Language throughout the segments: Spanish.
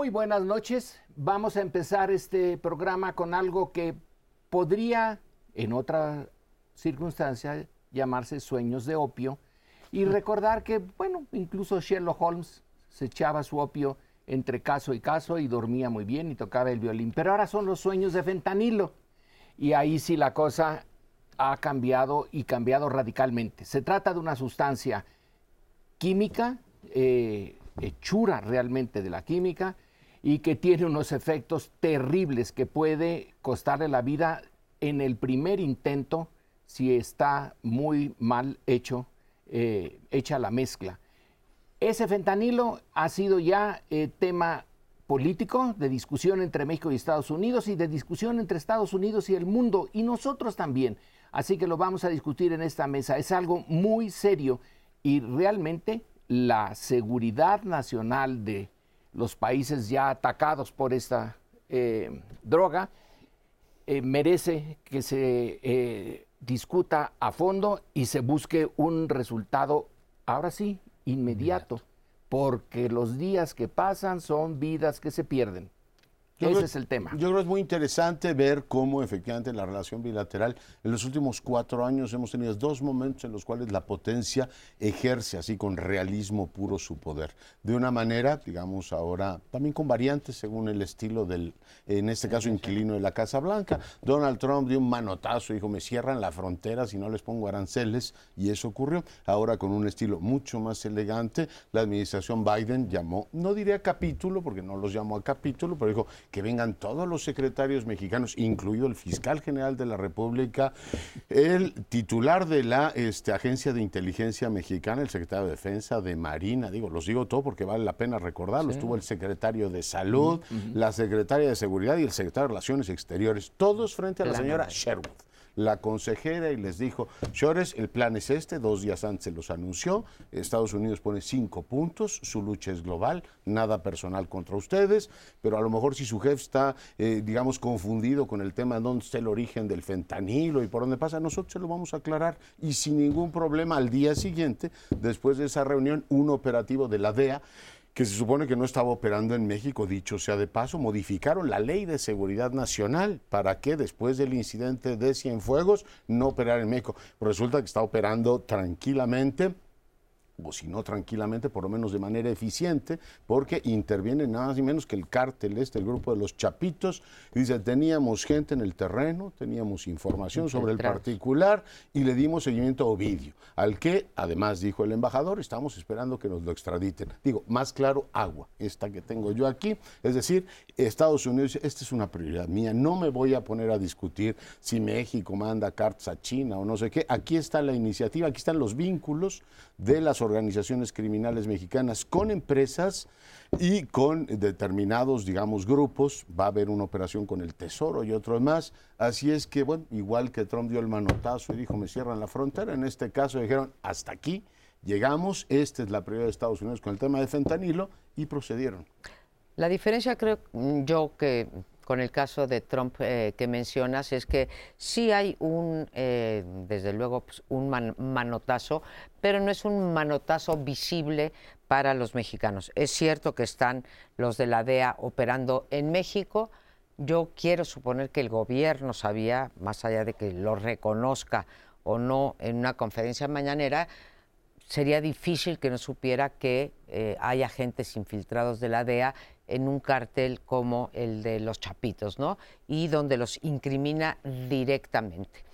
Muy buenas noches. Vamos a empezar este programa con algo que podría, en otra circunstancia, llamarse sueños de opio y recordar que, bueno, incluso Sherlock Holmes se echaba su opio entre caso y caso y dormía muy bien y tocaba el violín. Pero ahora son los sueños de fentanilo. Y ahí sí la cosa ha cambiado y cambiado radicalmente. Se trata de una sustancia química eh, hechura realmente de la química y que tiene unos efectos terribles que puede costarle la vida en el primer intento si está muy mal hecho, eh, hecha la mezcla. Ese fentanilo ha sido ya eh, tema político de discusión entre México y Estados Unidos y de discusión entre Estados Unidos y el mundo y nosotros también. Así que lo vamos a discutir en esta mesa. Es algo muy serio y realmente la seguridad nacional de los países ya atacados por esta eh, droga eh, merece que se eh, discuta a fondo y se busque un resultado, ahora sí, inmediato, porque los días que pasan son vidas que se pierden. Ese es el tema. Yo creo que es muy interesante ver cómo efectivamente la relación bilateral en los últimos cuatro años hemos tenido dos momentos en los cuales la potencia ejerce así con realismo puro su poder. De una manera, digamos ahora, también con variantes según el estilo del, en este caso, inquilino de la Casa Blanca. Donald Trump dio un manotazo, dijo, me cierran la frontera si no les pongo aranceles, y eso ocurrió. Ahora con un estilo mucho más elegante, la administración Biden llamó, no diría capítulo, porque no los llamó a capítulo, pero dijo, que vengan todos los secretarios mexicanos, incluido el fiscal general de la República, el titular de la este, Agencia de Inteligencia Mexicana, el secretario de Defensa, de Marina, digo, los digo todo porque vale la pena recordarlo, estuvo el secretario de Salud, la secretaria de Seguridad y el secretario de Relaciones Exteriores, todos frente a la señora Sherwood la consejera y les dijo, señores, el plan es este, dos días antes se los anunció, Estados Unidos pone cinco puntos, su lucha es global, nada personal contra ustedes, pero a lo mejor si su jefe está, eh, digamos, confundido con el tema de dónde está el origen del fentanilo y por dónde pasa, nosotros se lo vamos a aclarar y sin ningún problema al día siguiente, después de esa reunión, un operativo de la DEA, que se supone que no estaba operando en México, dicho sea de paso, modificaron la ley de seguridad nacional. Para que después del incidente de Cienfuegos no operara en México. Resulta que está operando tranquilamente o si no tranquilamente, por lo menos de manera eficiente, porque interviene nada más y menos que el cártel este, el grupo de los Chapitos, dice, teníamos gente en el terreno, teníamos información sobre el particular y le dimos seguimiento a Ovidio, al que, además dijo el embajador, estamos esperando que nos lo extraditen. Digo, más claro, agua, esta que tengo yo aquí, es decir, Estados Unidos, esta es una prioridad mía, no me voy a poner a discutir si México manda cartas a China o no sé qué, aquí está la iniciativa, aquí están los vínculos de las organizaciones criminales mexicanas con empresas y con determinados, digamos, grupos. Va a haber una operación con el Tesoro y otros más. Así es que, bueno, igual que Trump dio el manotazo y dijo, me cierran la frontera, en este caso dijeron, hasta aquí llegamos, esta es la prioridad de Estados Unidos con el tema de fentanilo y procedieron. La diferencia creo yo que con el caso de Trump eh, que mencionas es que sí hay un, eh, desde luego, pues, un manotazo, pero no es un manotazo visible para los mexicanos. Es cierto que están los de la DEA operando en México. Yo quiero suponer que el gobierno sabía, más allá de que lo reconozca o no en una conferencia mañanera, sería difícil que no supiera que eh, hay agentes infiltrados de la DEA en un cartel como el de los Chapitos, ¿no? Y donde los incrimina directamente.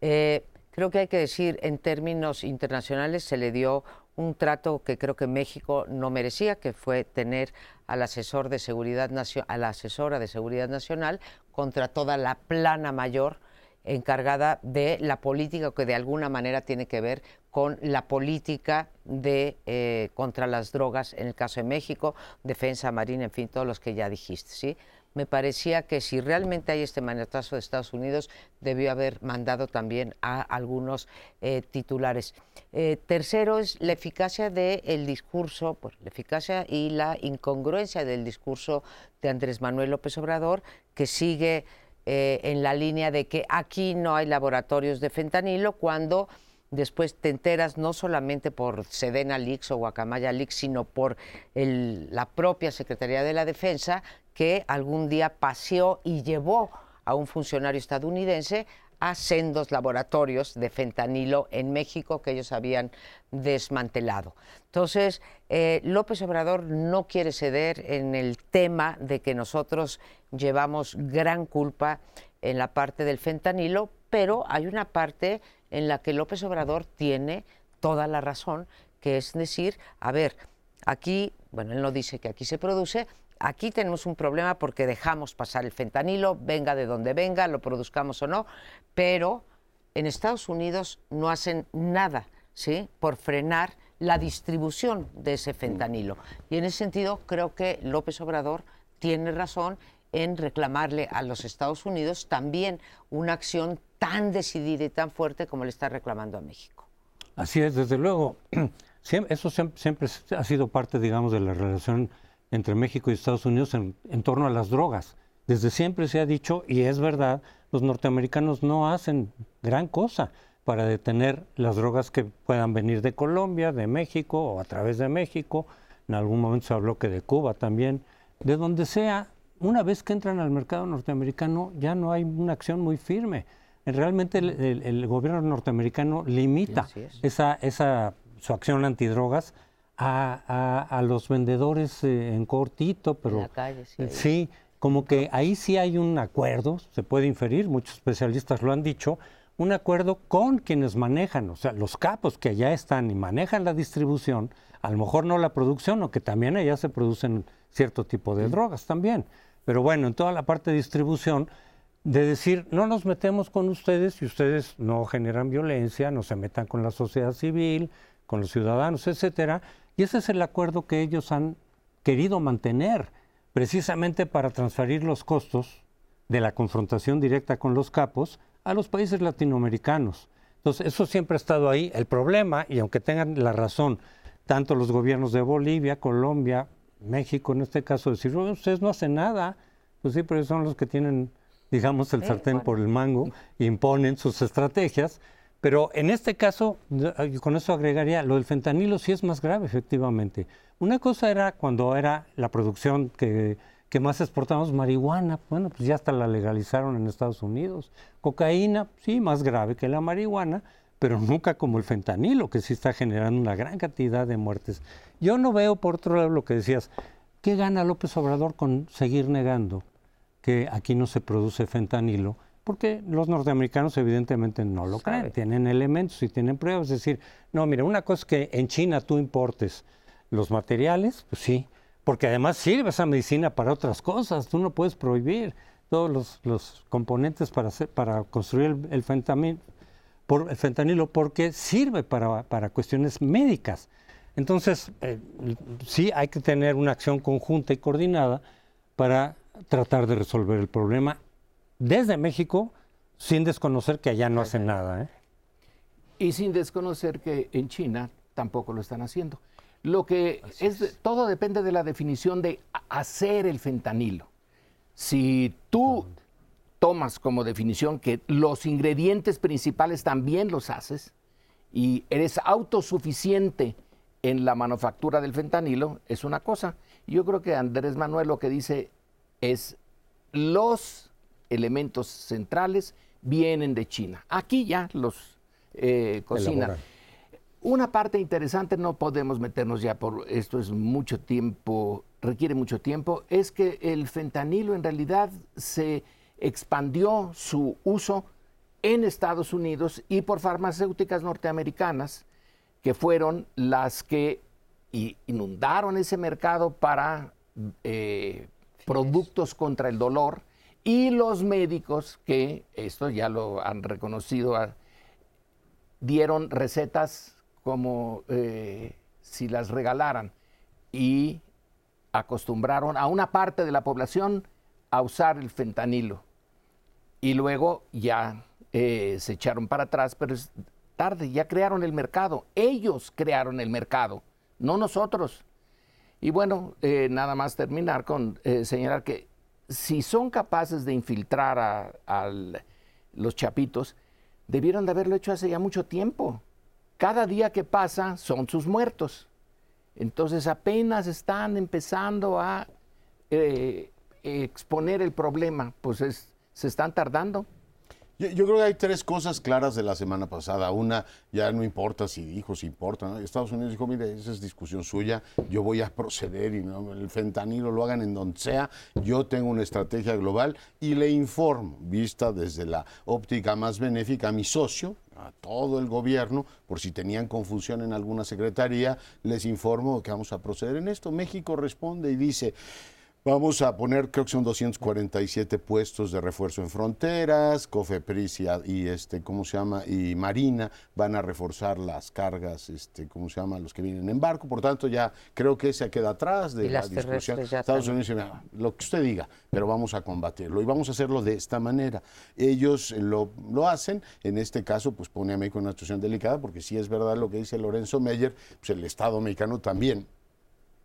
Eh, creo que hay que decir, en términos internacionales, se le dio un trato que creo que México no merecía, que fue tener al asesor de seguridad a la asesora de seguridad nacional contra toda la plana mayor encargada de la política que de alguna manera tiene que ver con la política de eh, contra las drogas en el caso de México, defensa marina, en fin, todos los que ya dijiste, ¿sí? Me parecía que si realmente hay este manotazo de Estados Unidos, debió haber mandado también a algunos eh, titulares. Eh, tercero es la eficacia del discurso, pues, la eficacia y la incongruencia del discurso de Andrés Manuel López Obrador, que sigue en la línea de que aquí no hay laboratorios de fentanilo, cuando después te enteras no solamente por Sedena Leaks o Guacamaya Leaks, sino por la propia Secretaría de la Defensa, que algún día paseó y llevó a un funcionario estadounidense a sendos laboratorios de fentanilo en México que ellos habían desmantelado. Entonces, eh, López Obrador no quiere ceder en el tema de que nosotros llevamos gran culpa en la parte del fentanilo, pero hay una parte en la que López Obrador tiene toda la razón, que es decir, a ver, aquí, bueno, él no dice que aquí se produce, Aquí tenemos un problema porque dejamos pasar el fentanilo, venga de donde venga, lo produzcamos o no, pero en Estados Unidos no hacen nada ¿sí? por frenar la distribución de ese fentanilo. Y en ese sentido creo que López Obrador tiene razón en reclamarle a los Estados Unidos también una acción tan decidida y tan fuerte como le está reclamando a México. Así es, desde luego. Eso siempre ha sido parte, digamos, de la relación entre México y Estados Unidos en, torno a las drogas. Desde siempre se ha dicho, y es verdad, los norteamericanos no hacen gran cosa para detener las drogas que puedan venir de Colombia, de México o a través de México. En algún momento se habló que de Cuba también. De donde sea, una vez que entran al mercado norteamericano ya no hay una acción muy firme. Realmente el, gobierno norteamericano limita esa, esa, su acción antidrogas a, los vendedores eh, en cortito, pero sí, como que ahí sí hay un acuerdo, se puede inferir, muchos especialistas lo han dicho, un acuerdo con quienes manejan, o sea, los capos que allá están y manejan la distribución, a lo mejor no la producción, o que también allá se producen cierto tipo de drogas también. Pero bueno, en toda la parte de distribución, de decir, no nos metemos con ustedes y ustedes no generan violencia, no se metan con la sociedad civil, con los ciudadanos, etcétera, y ese es el acuerdo que ellos han querido mantener, precisamente para transferir los costos de la confrontación directa con los capos a los países latinoamericanos. Entonces, eso siempre ha estado ahí. El problema, y aunque tengan la razón, tanto los gobiernos de Bolivia, Colombia, México, en este caso, decir, ustedes no hacen nada, pues sí, pero son los que tienen, digamos, el sartén por el mango, imponen sus estrategias, pero en este caso, con eso agregaría, lo del fentanilo sí es más grave, efectivamente. Una cosa era cuando era la producción que, más exportamos, marihuana, bueno, pues ya hasta la legalizaron en Estados Unidos. Cocaína, sí, más grave que la marihuana, pero nunca como el fentanilo, que sí está generando una gran cantidad de muertes. Yo no veo, por otro lado, lo que decías, ¿qué gana López Obrador con seguir negando que aquí no se produce fentanilo? porque los norteamericanos evidentemente no lo creen, tienen elementos y tienen pruebas. Es decir, no, mira, una cosa es que en China tú importes los materiales, pues sí, porque además sirve esa medicina para otras cosas, tú no puedes prohibir todos los, componentes para, hacer, para construir el, fentanilo, por, el fentanilo porque sirve para, para cuestiones médicas. Entonces, eh, sí hay que tener una acción conjunta y coordinada para tratar de resolver el problema desde México sin desconocer que allá no hacen nada. ¿eh? Y sin desconocer que en China tampoco lo están haciendo. Lo que es, todo depende de la definición de hacer el fentanilo. Si tú tomas como definición que los ingredientes principales también los haces y eres autosuficiente en la manufactura del fentanilo, es una cosa. Yo creo que Andrés Manuel lo que dice es los elementos centrales vienen de China. Aquí ya los eh, cocinan. Una parte interesante, no podemos meternos ya por esto, es mucho tiempo, requiere mucho tiempo, es que el fentanilo en realidad se expandió su uso en Estados Unidos y por farmacéuticas norteamericanas, que fueron las que inundaron ese mercado para eh, productos contra el dolor y los médicos, que esto ya lo han reconocido, ah, dieron recetas como eh, si las regalaran y acostumbraron a una parte de la población a usar el fentanilo. Y luego ya eh, se echaron para atrás, pero es tarde, ya crearon el mercado. Ellos crearon el mercado, no nosotros. Y bueno, eh, nada más terminar con señalar que si son capaces de infiltrar a, los chapitos, debieron de haberlo hecho hace ya mucho tiempo. cada día que pasa son sus muertos. Entonces apenas están empezando a eh, exponer el problema, pues se están tardando. Yo, creo que hay tres cosas claras de la semana pasada. Una, ya no importa si dijo, si importa. Estados Unidos dijo, mire, esa es discusión suya, yo voy a proceder y no, el fentanilo lo hagan en donde sea. Yo tengo una estrategia global y le informo, vista desde la óptica más benéfica, a mi socio, a todo el gobierno, por si tenían confusión en alguna secretaría, les informo que vamos a proceder en esto. México responde y dice, Vamos a poner, creo que son 247 puestos de refuerzo en fronteras, Cofepris y, este, ¿cómo se llama? Y Marina van a reforzar las cargas, este, ¿cómo se llama? Los que vienen en barco. Por tanto, ya creo que se queda atrás de la discusión. Estados Unidos dice, lo que usted diga, pero vamos a combatirlo y vamos a hacerlo de esta manera. Ellos lo, lo hacen, en este caso, pues pone a México en una situación delicada, porque si es verdad lo que dice Lorenzo Meyer, pues el Estado mexicano también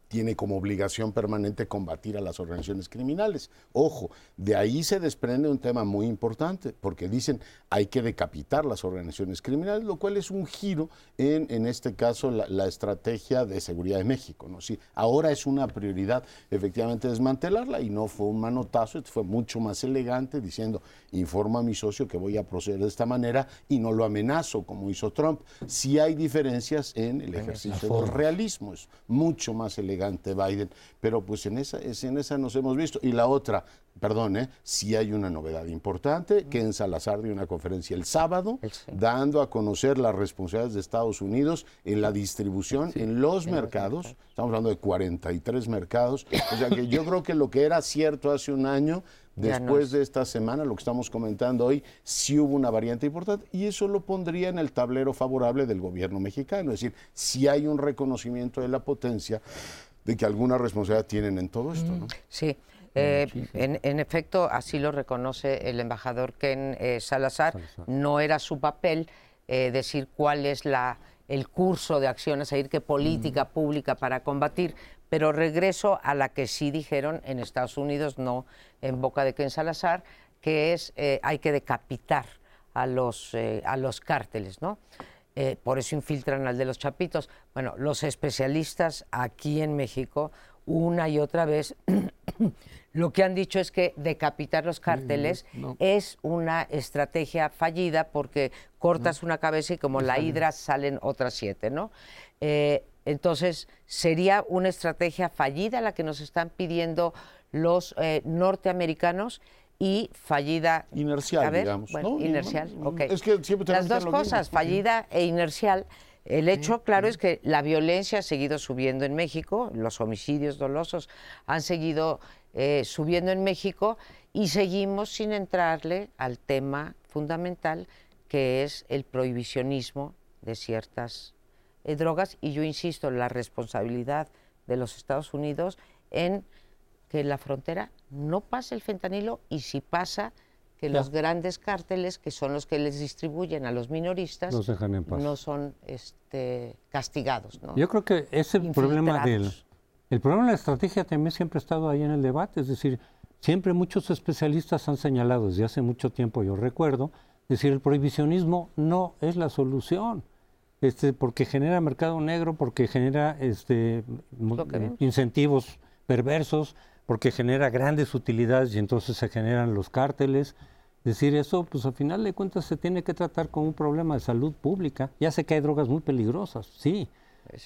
tiene como obligación permanente combatir a las organizaciones criminales. Ojo, de ahí se desprende un tema muy importante, porque dicen hay que decapitar las organizaciones criminales, lo cual es un giro en, en este caso, la, estrategia de seguridad de México. ¿no? Sí, ahora es una prioridad efectivamente desmantelarla y no fue un manotazo, fue mucho más elegante diciendo, informa a mi socio que voy a proceder de esta manera y no lo amenazo como hizo Trump. Sí hay diferencias en el ejercicio del realismo, es mucho más elegante Biden, pero pues en esa, en esa nos hemos visto. Y la otra, perdón, ¿eh? sí hay una novedad importante, que en Salazar dio una conferencia el sábado, dando a conocer las responsabilidades de Estados Unidos en la distribución en los mercados, estamos hablando de 43 mercados, o sea que yo creo que lo que era cierto hace un año, Después de esta semana, lo que estamos comentando hoy, sí hubo una variante importante y eso lo pondría en el tablero favorable del gobierno mexicano. Es decir, si hay un reconocimiento de la potencia de que alguna responsabilidad tienen en todo esto. ¿no? Mm, sí. Eh, en, efecto, así lo reconoce el embajador Ken eh, Salazar. No era su papel eh, decir cuál es la, el curso de acción a seguir, qué política mm. pública para combatir, pero regreso a la que sí dijeron en Estados Unidos, no en boca de Ken Salazar, que es hay que decapitar a los, a los cárteles, ¿no? Por eso infiltran al de los chapitos. Bueno, los especialistas aquí en México, una y otra vez, lo que han dicho es que decapitar los cárteles es una estrategia fallida porque cortas una cabeza y como la hidra salen otras siete, ¿no? Eh, entonces, sería una estrategia fallida la que nos están pidiendo los eh, norteamericanos y fallida. Inercial, digamos. inercial, ok. Es que siempre Las dos cosas, fallida e inercial. El hecho, claro, es que la violencia ha seguido subiendo en México, los homicidios dolosos han seguido eh, subiendo en México y seguimos sin entrarle al tema fundamental que es el prohibicionismo de ciertas eh, drogas y yo insisto, la responsabilidad de los Estados Unidos en que la frontera no pase el fentanilo y si pasa, que los grandes cárteles, que son los que les distribuyen a los minoristas, no son este, castigados. Yo creo que ese problema del... El problema de la estrategia también siempre ha estado ahí en el debate, es decir, siempre muchos especialistas han señalado desde hace mucho tiempo, yo recuerdo, decir, el prohibicionismo no es la solución. Este, porque genera mercado negro, porque genera este, incentivos perversos, porque genera grandes utilidades y entonces se generan los cárteles. Decir eso, pues al final de cuentas se tiene que tratar como un problema de salud pública. Ya sé que hay drogas muy peligrosas, sí,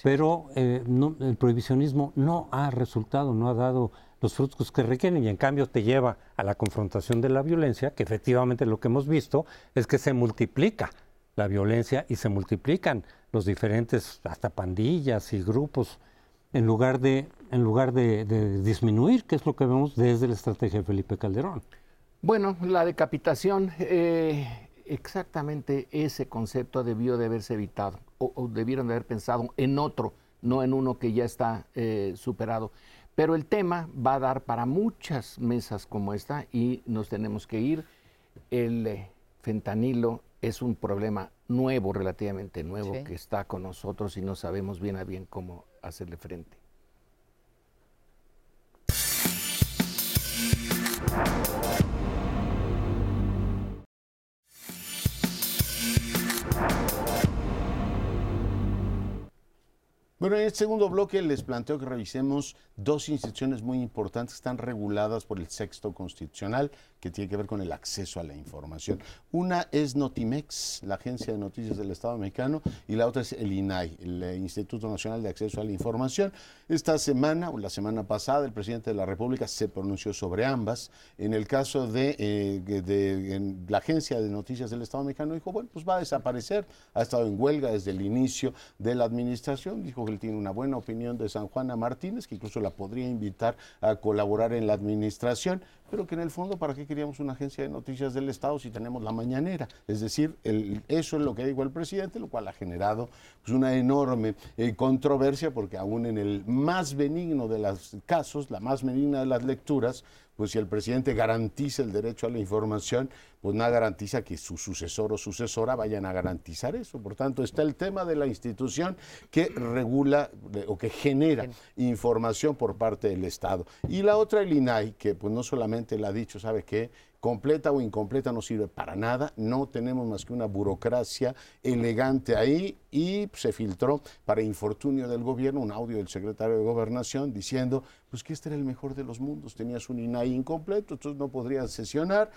pero eh, el prohibicionismo no ha resultado, no ha dado los frutos que requieren y en cambio te lleva a la confrontación de la violencia, que efectivamente lo que hemos visto es que se multiplica la violencia y se multiplican los diferentes, hasta pandillas y grupos en lugar de, en lugar de, disminuir, que es lo que vemos desde la estrategia de Felipe Calderón. Bueno, la decapitación, eh, exactamente ese concepto debió de haberse evitado, o, debieron de haber pensado en otro, no en uno que ya está eh, superado. Pero el tema va a dar para muchas mesas como esta y nos tenemos que ir. El eh, fentanilo es un problema nuevo, relativamente nuevo, que está con nosotros y no sabemos bien a bien cómo hacerle frente. Bueno, en el segundo bloque les planteo que revisemos dos instituciones muy importantes que están reguladas por el sexto constitucional que tiene que ver con el acceso a la información. Una es Notimex, la Agencia de Noticias del Estado Mexicano, y la otra es el INAI, el eh, Instituto Nacional de Acceso a la Información. Esta semana, o la semana pasada, el presidente de la República se pronunció sobre ambas. En el caso de, eh, la Agencia de Noticias del Estado Mexicano, dijo, bueno, pues va a desaparecer. Ha estado en huelga desde el inicio de la administración. Dijo que él tiene una buena opinión de San Juana Martínez, que incluso la podría invitar a colaborar en la administración pero que en el fondo, ¿para qué queríamos una agencia de noticias del Estado si tenemos la mañanera? Es decir, eso es lo que dijo el presidente, lo cual ha generado pues, una enorme eh, controversia, porque aún en el más benigno de los casos, la más benigna de las lecturas, pues si el presidente garantiza el derecho a la información, pues no garantiza que su sucesor o sucesora vayan a garantizar eso. Por tanto, está el tema de la institución que regula o que genera información por parte del Estado. Y la otra, el INAI, que pues no solamente le ha dicho, ¿sabe qué? Completa o incompleta no sirve para nada, no tenemos más que una burocracia elegante ahí y se filtró para infortunio del gobierno un audio del secretario de gobernación diciendo pues que este era el mejor de los mundos, tenías un INAI incompleto, entonces no podrías sesionar.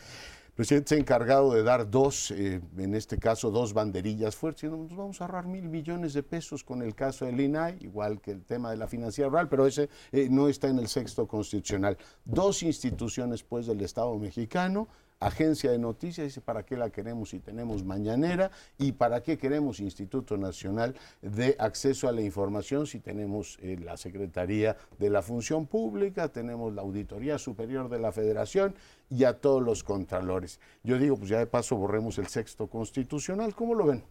Presidente se ha encargado de dar dos, eh, en este caso, dos banderillas fuertes. Nos vamos a ahorrar mil millones de pesos con el caso del INAI, igual que el tema de la financiera rural, pero ese eh, no está en el sexto constitucional. Dos instituciones, pues, del Estado mexicano agencia de noticias, dice, ¿para qué la queremos si tenemos mañanera? ¿Y para qué queremos Instituto Nacional de Acceso a la Información si tenemos eh, la Secretaría de la Función Pública, tenemos la Auditoría Superior de la Federación y a todos los contralores? Yo digo, pues ya de paso borremos el sexto constitucional, ¿cómo lo ven?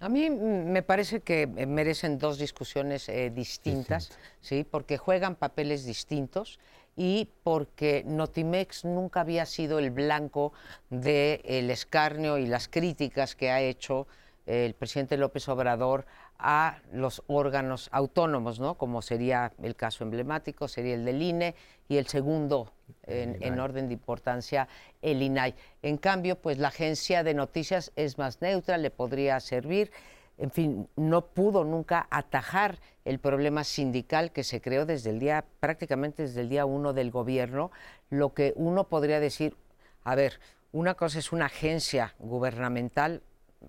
A mí me parece que eh, merecen dos discusiones eh, distintas, ¿sí? porque juegan papeles distintos y porque Notimex nunca había sido el blanco del escarnio y las críticas que ha hecho el presidente López Obrador a los órganos autónomos, ¿no? como sería el caso emblemático, sería el del INE y el segundo en, en, orden de importancia, el INAI. En cambio, pues la agencia de noticias es más neutra, le podría servir en fin, no pudo nunca atajar el problema sindical que se creó desde el día, prácticamente desde el día uno del gobierno, lo que uno podría decir, a ver, una cosa es una agencia gubernamental,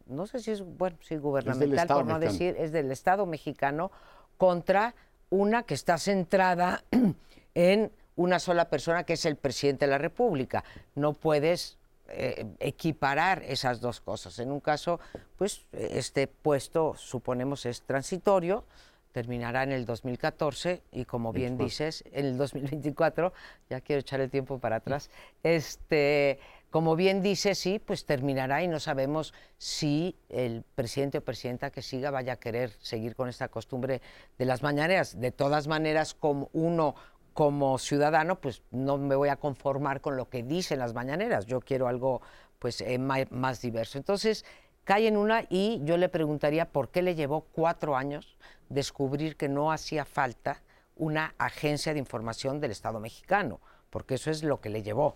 no sé si es, bueno, sí, gubernamental, por no decir, es del Estado mexicano, contra una que está centrada en una sola persona, que es el presidente de la República. No puedes eh, equiparar esas dos cosas. En un caso, pues este puesto suponemos es transitorio, terminará en el 2014 y como bien dices, en el 2024, ya quiero echar el tiempo para atrás, este, como bien dices, sí, pues terminará y no sabemos si el presidente o presidenta que siga vaya a querer seguir con esta costumbre de las mañaneras. De todas maneras, como uno como ciudadano, pues no me voy a conformar con lo que dicen las mañaneras. Yo quiero algo pues eh, más, diverso. Entonces, cae en una y yo le preguntaría por qué le llevó cuatro años descubrir que no hacía falta una agencia de información del Estado mexicano, porque eso es lo que le llevó,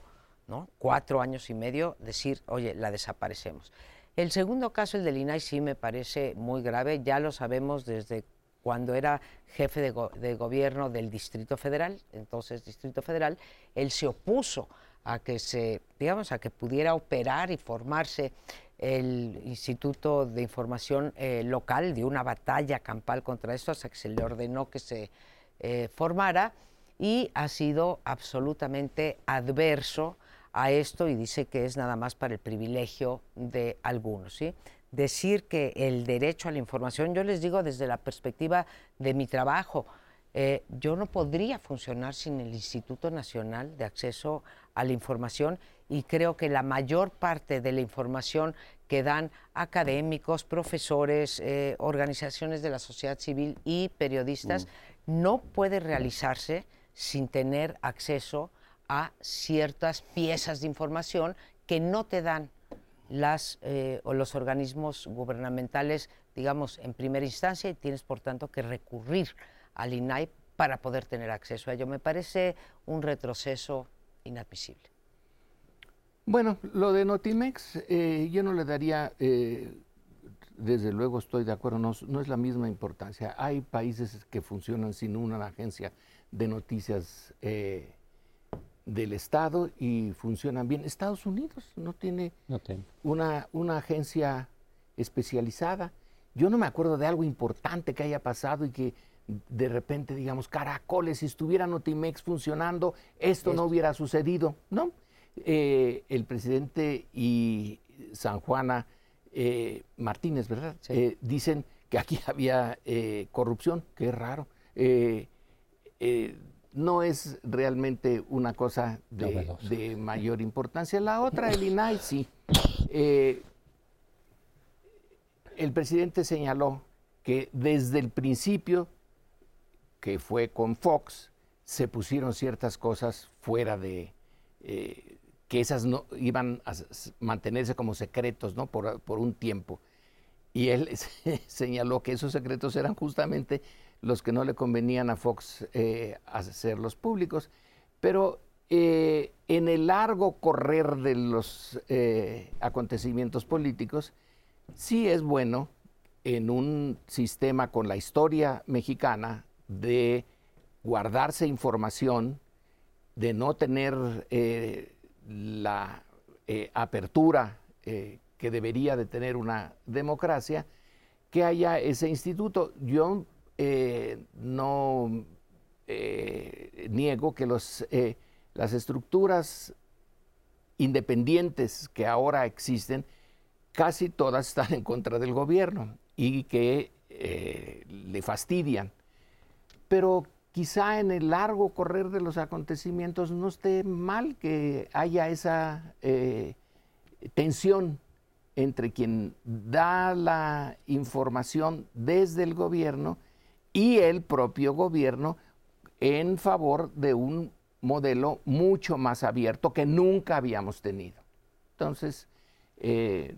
Cuatro años y medio decir, oye, la desaparecemos. El segundo caso, el del INAI, sí me parece muy grave, ya lo sabemos desde cuando era jefe de, gobierno del Distrito Federal, entonces Distrito Federal, él se opuso a que se, digamos, a que pudiera operar y formarse el Instituto de Información eh, Local, de una batalla campal contra esto, hasta que se le ordenó que se eh, formara, y ha sido absolutamente adverso a esto y dice que es nada más para el privilegio de algunos. ¿sí? decir que el derecho a la información, yo les digo desde la perspectiva de mi trabajo, eh, yo no podría funcionar sin el Instituto Nacional de Acceso a la Información y creo que la mayor parte de la información que dan académicos, profesores, eh, organizaciones de la sociedad civil y periodistas mm. no puede realizarse sin tener acceso a ciertas piezas de información que no te dan las, eh, o los organismos gubernamentales, digamos, en primera instancia y tienes, por tanto, que recurrir al INAI para poder tener acceso a ello. Me parece un retroceso inadmisible. Bueno, lo de Notimex, eh, yo no le daría eh, desde luego estoy de acuerdo, no, no, es la misma importancia. Hay países que funcionan sin una agencia de noticias del Estado y funcionan bien. Estados Unidos no tiene, Una, una agencia especializada. Yo no me acuerdo de algo importante que haya pasado y que de repente digamos, caracoles, si estuviera Notimex funcionando, esto no hubiera sucedido. No, eh, el presidente y San Juana eh, Martínez, ¿verdad? Eh, dicen que aquí había corrupción, qué raro no es realmente una cosa de, mayor importancia. La otra, el INAI, sí. Eh, el presidente señaló que desde el principio, que fue con Fox, se pusieron ciertas cosas fuera de... Eh, que esas no iban a mantenerse como secretos ¿no? por, por un tiempo. Y él señaló que esos secretos eran justamente los que no le convenían a Fox eh, hacerlos públicos. Pero eh, en el largo correr de los eh, acontecimientos políticos, sí es bueno en un sistema con la historia mexicana de guardarse información, de no tener la apertura que debería de tener una democracia, que haya ese instituto. Yo eh, no eh, niego que los, eh, las estructuras independientes que ahora existen, casi todas están en contra del gobierno y que le fastidian. Pero quizá en el largo correr de los acontecimientos no esté mal que haya esa tensión entre quien da la información desde el gobierno y el propio gobierno en favor de un modelo mucho más abierto que nunca habíamos tenido. Entonces, eh,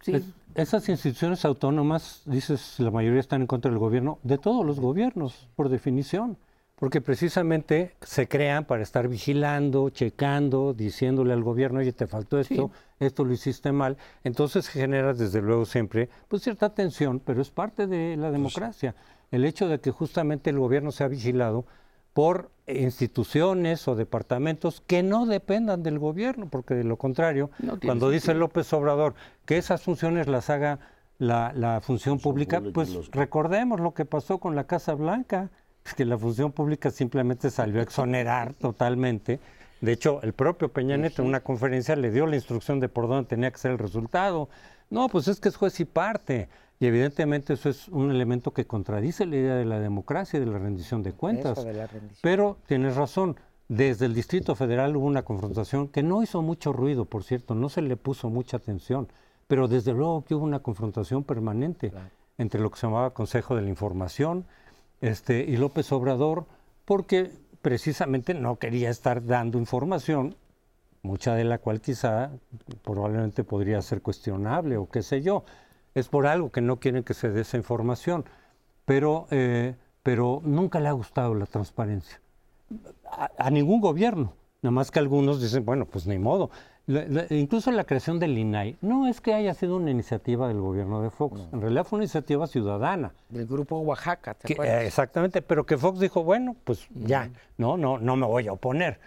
sí. esas instituciones autónomas, dices, la mayoría están en contra del gobierno, de todos los gobiernos, por definición, porque precisamente se crean para estar vigilando, checando, diciéndole al gobierno, oye, te faltó esto, esto lo hiciste mal. Entonces genera, desde luego, siempre, pues cierta tensión, pero es parte de la pues democracia el hecho de que justamente el gobierno sea vigilado por instituciones o departamentos que no dependan del gobierno, porque de lo contrario, cuando dice López Obrador que esas funciones las haga la, función pública, pues recordemos lo que pasó con la Casa Blanca, es que la función pública simplemente salió a exonerar totalmente. De hecho, el propio Peña Nieto en una conferencia le dio la instrucción de por dónde tenía que ser el resultado. No, pues es que es juez y parte. Y evidentemente eso es un elemento que contradice la idea de la democracia y de la rendición de cuentas. Pero tienes razón, desde el Distrito Federal hubo una confrontación que no hizo mucho ruido, por cierto, no se le puso mucha atención, pero desde luego que hubo una confrontación permanente entre lo que se llamaba Consejo de la Información este, y López Obrador, porque precisamente no quería estar dando información, mucha de la cual quizá probablemente podría ser cuestionable o qué sé yo es por algo que no quieren que se dé esa información, pero, eh, pero nunca le ha gustado la transparencia. A, ningún gobierno, nada más que algunos dicen, bueno, pues ni modo. incluso la creación del INAI no es que haya sido una iniciativa del gobierno de Fox, en realidad fue una iniciativa ciudadana. Del grupo Oaxaca, ¿te acuerdas? exactamente, pero que Fox dijo, bueno, pues ya, no, no, no me voy a oponer.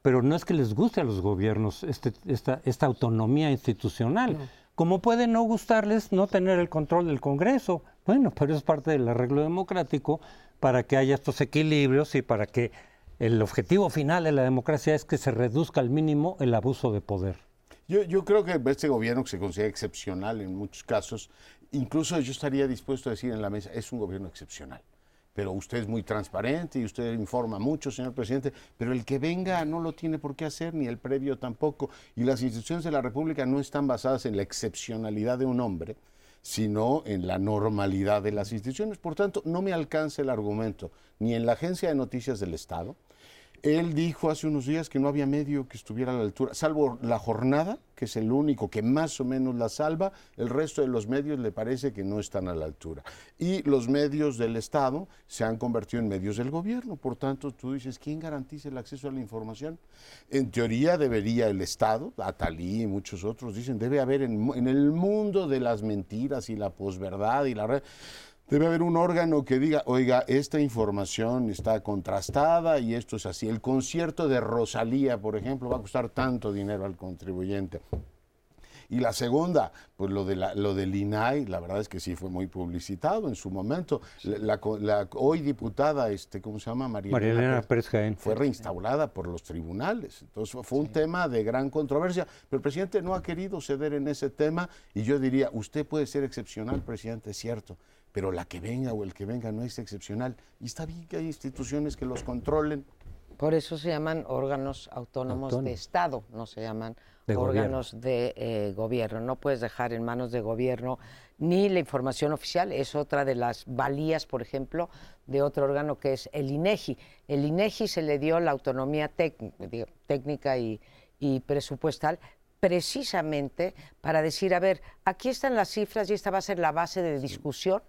Pero no es que les guste a los gobiernos este, esta, esta autonomía institucional. Como puede no gustarles no tener el control del Congreso. Bueno, pero es parte del arreglo democrático para que haya estos equilibrios y para que el objetivo final de la democracia es que se reduzca al mínimo el abuso de poder. Yo, yo creo que este gobierno que se considera excepcional en muchos casos, incluso yo estaría dispuesto a decir en la mesa, es un gobierno excepcional pero usted es muy transparente y usted informa mucho, señor presidente, pero el que venga no lo tiene por qué hacer, ni el previo tampoco. Y las instituciones de la República no están basadas en la excepcionalidad de un hombre, sino en la normalidad de las instituciones. Por tanto, no me alcanza el argumento ni en la Agencia de Noticias del Estado, Él dijo hace unos días que no había medio que estuviera a la altura, salvo la jornada, que es el único que más o menos la salva, el resto de los medios le parece que no están a la altura. Y los medios del Estado se han convertido en medios del gobierno, por tanto tú dices, ¿quién garantiza el acceso a la información? En teoría debería el Estado, Atalí y muchos otros dicen, debe haber en, en el mundo de las mentiras y la posverdad y la red Debe haber un órgano que diga, oiga, esta información está contrastada y esto es así. El concierto de Rosalía, por ejemplo, va a costar tanto dinero al contribuyente. Y la segunda, pues lo, de la, lo del INAI, la verdad es que sí fue muy publicitado en su momento. La, hoy diputada, este, ¿cómo se llama? María, Elena Pérez Jaén. Fue reinstaurada por los tribunales. Entonces fue un tema de gran controversia. Pero el presidente no ha querido ceder en ese tema y yo diría, usted puede ser excepcional, presidente, es cierto pero la que venga o el que venga no es excepcional. Y está bien que hay instituciones que los controlen. Por eso se llaman órganos autónomos de Estado, no se llaman órganos de eh, gobierno. No puedes dejar en manos de gobierno ni la información oficial, es otra de las valías, por ejemplo, de otro órgano que es el INEGI. El INEGI se le dio la autonomía técnica y, y presupuestal precisamente para decir, a ver, aquí están las cifras y esta va a ser la base de discusión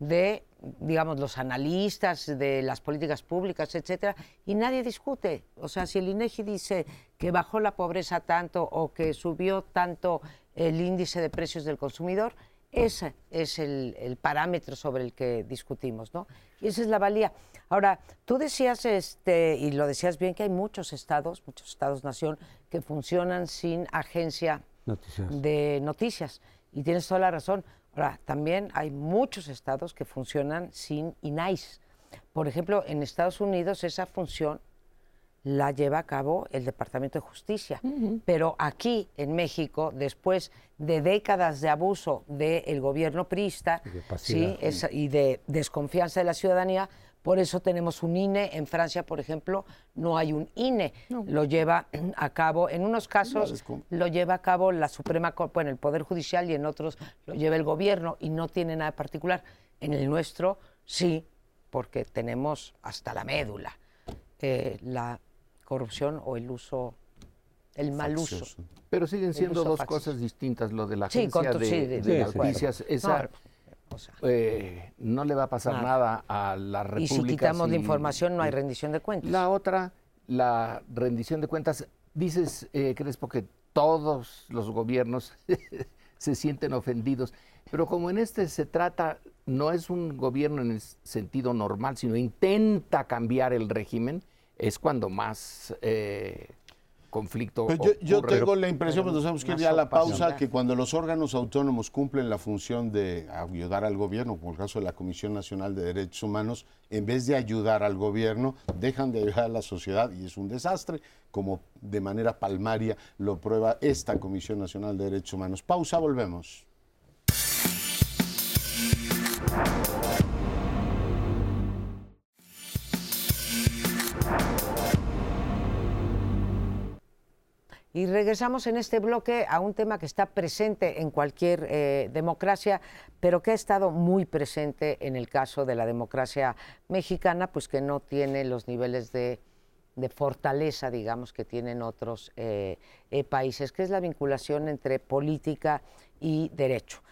de, digamos, los analistas de las políticas públicas, etcétera, y nadie discute. O sea, si el INEGI dice que bajó la pobreza tanto o que subió tanto el índice de precios del consumidor, ese es el, parámetro sobre el que discutimos, ¿no? Y esa es la valía. Ahora, tú decías, este, y lo decías bien, que hay muchos estados, muchos estados-nación, que funcionan sin agencia de noticias. Y tienes toda la razón. Ahora, también hay muchos estados que funcionan sin INAIS. Por ejemplo, en Estados Unidos esa función la lleva a cabo el Departamento de Justicia. Pero aquí, en México, después de décadas de abuso del gobierno priista ¿sí? y de desconfianza de la ciudadanía, por eso tenemos un INE. En Francia, por ejemplo, no hay un INE. Lo lleva a cabo, en unos casos lo lleva a cabo la Suprema Corte, bueno, el Poder Judicial y en otros lo lleva el gobierno y no tiene nada particular. En el nuestro, sí, porque tenemos hasta la médula eh, la corrupción o el uso, el mal uso. Pero siguen siendo dos cosas distintas, lo de la agencia de, noticias. Esa, eh, no le va a pasar nada. a la República. Y si quitamos la información no hay rendición de cuentas. La otra, la rendición de cuentas, dices, eh, Crespo, que todos los gobiernos se sienten ofendidos, pero como en este se trata, no es un gobierno en el sentido normal, sino intenta cambiar el régimen, es cuando más eh, conflicto. Pues yo, yo, tengo la impresión, cuando tenemos que ir a la pausa, que cuando los órganos autónomos cumplen la función de ayudar al gobierno, como el caso de la Comisión Nacional de Derechos Humanos, en vez de ayudar al gobierno, dejan de ayudar a la sociedad y es un desastre, como de manera palmaria lo prueba esta Comisión Nacional de Derechos Humanos. Pausa, volvemos. Y regresamos en este bloque a un tema que está presente en cualquier eh, democracia, pero que ha estado muy presente en el caso de la democracia mexicana, pues que no tiene los niveles de, fortaleza, digamos, que tienen otros eh, eh, países, que es la vinculación entre política y derecho.